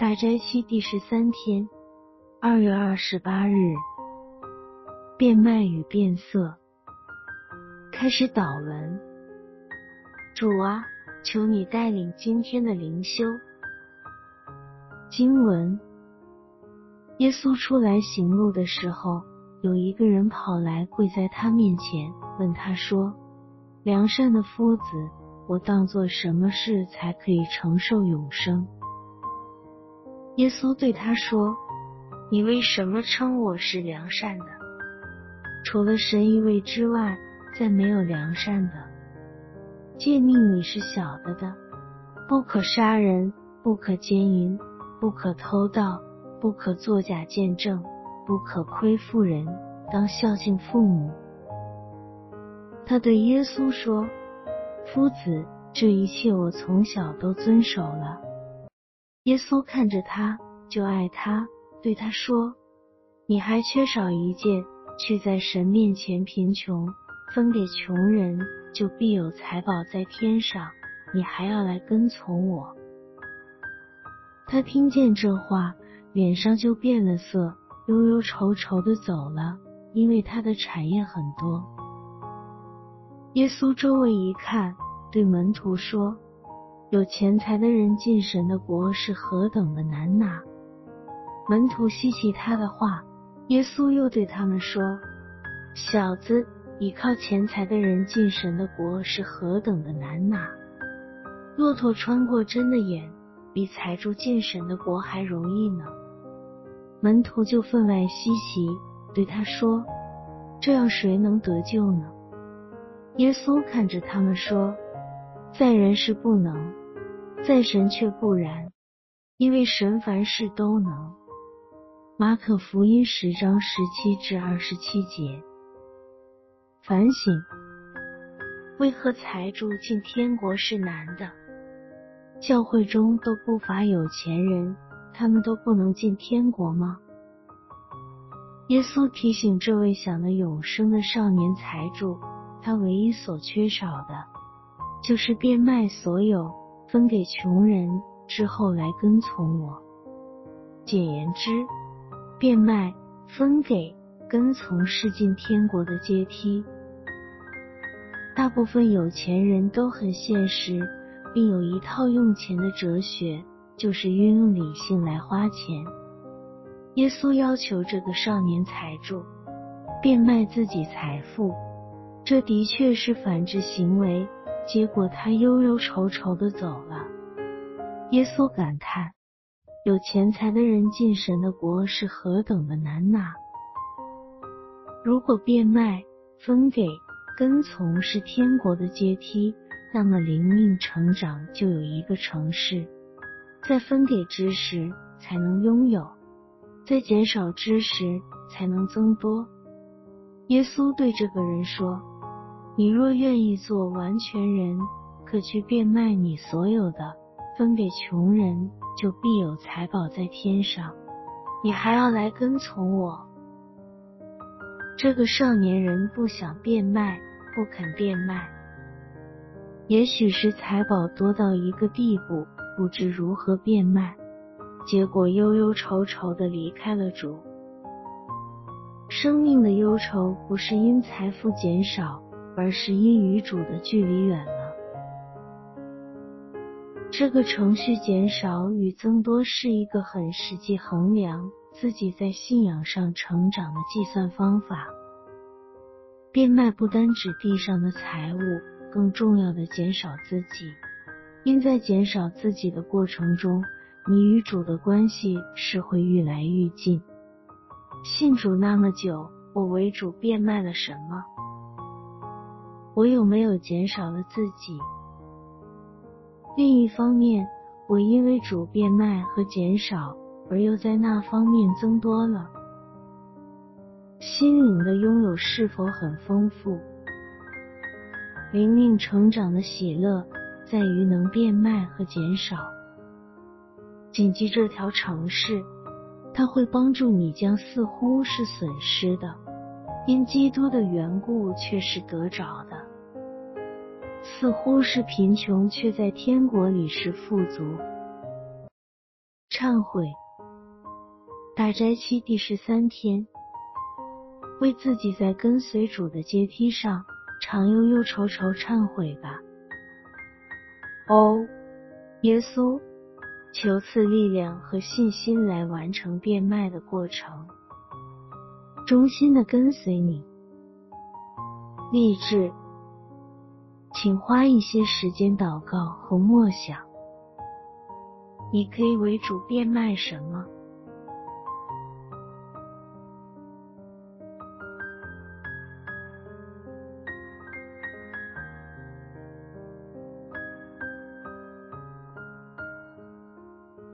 大斋期第十三天，二月二十八日，变卖与变色。开始祷文，主啊，求你带领今天的灵修。经文：耶稣出来行路的时候，有一个人跑来跪在他面前，问他说：“良善的夫子，我当做什么事才可以承受永生？”耶稣对他说：“你为什么称我是良善的？除了神一位之外，再没有良善的。诫命你是晓得的：不可杀人，不可奸淫，不可偷盗，不可作假见证，不可亏负人，当孝敬父母。”他对耶稣说：“夫子，这一切我从小都遵守了。”耶稣看着他，就爱他，对他说：“你还缺少一件，去在神面前贫穷，分给穷人，就必有财宝在天上。你还要来跟从我。”他听见这话，脸上就变了色，忧忧愁愁的走了，因为他的产业很多。耶稣周围一看，对门徒说。有钱财的人进神的国是何等的难拿！门徒稀奇他的话，耶稣又对他们说：“小子，倚靠钱财的人进神的国是何等的难拿！骆驼穿过针的眼，比财主进神的国还容易呢。”门徒就分外稀奇，对他说：“这样谁能得救呢？”耶稣看着他们说：“在人是不能。”在神却不然，因为神凡事都能。马可福音十章十七至二十七节。反省：为何财主进天国是难的？教会中都不乏有钱人，他们都不能进天国吗？耶稣提醒这位想得永生的少年财主，他唯一所缺少的，就是变卖所有。分给穷人之后来跟从我。简言之，变卖、分给、跟从是进天国的阶梯。大部分有钱人都很现实，并有一套用钱的哲学，就是运用理性来花钱。耶稣要求这个少年财主变卖自己财富，这的确是反制行为。结果他忧忧愁愁的走了。耶稣感叹：有钱财的人进神的国是何等的难呐！如果变卖、分给、跟从是天国的阶梯，那么灵命成长就有一个城市：在分给之时才能拥有，在减少之时才能增多。耶稣对这个人说。你若愿意做完全人，可去变卖你所有的，分给穷人，就必有财宝在天上。你还要来跟从我。这个少年人不想变卖，不肯变卖。也许是财宝多到一个地步，不知如何变卖，结果忧忧愁愁的离开了主。生命的忧愁不是因财富减少。而是因与主的距离远了。这个程序减少与增多是一个很实际衡量自己在信仰上成长的计算方法。变卖不单指地上的财物，更重要的减少自己。因在减少自己的过程中，你与主的关系是会愈来愈近。信主那么久，我为主变卖了什么？我有没有减少了自己？另一方面，我因为主变卖和减少，而又在那方面增多了。心灵的拥有是否很丰富？灵命成长的喜乐在于能变卖和减少。谨记这条程式，它会帮助你将似乎是损失的。因基督的缘故，却是得着的；似乎是贫穷，却在天国里是富足。忏悔，大斋期第十三天，为自己在跟随主的阶梯上常忧忧愁愁忏悔吧。哦，耶稣，求赐力量和信心来完成变卖的过程，衷心的跟随你。励志，请花一些时间祷告和默想。你可以为主变卖什么？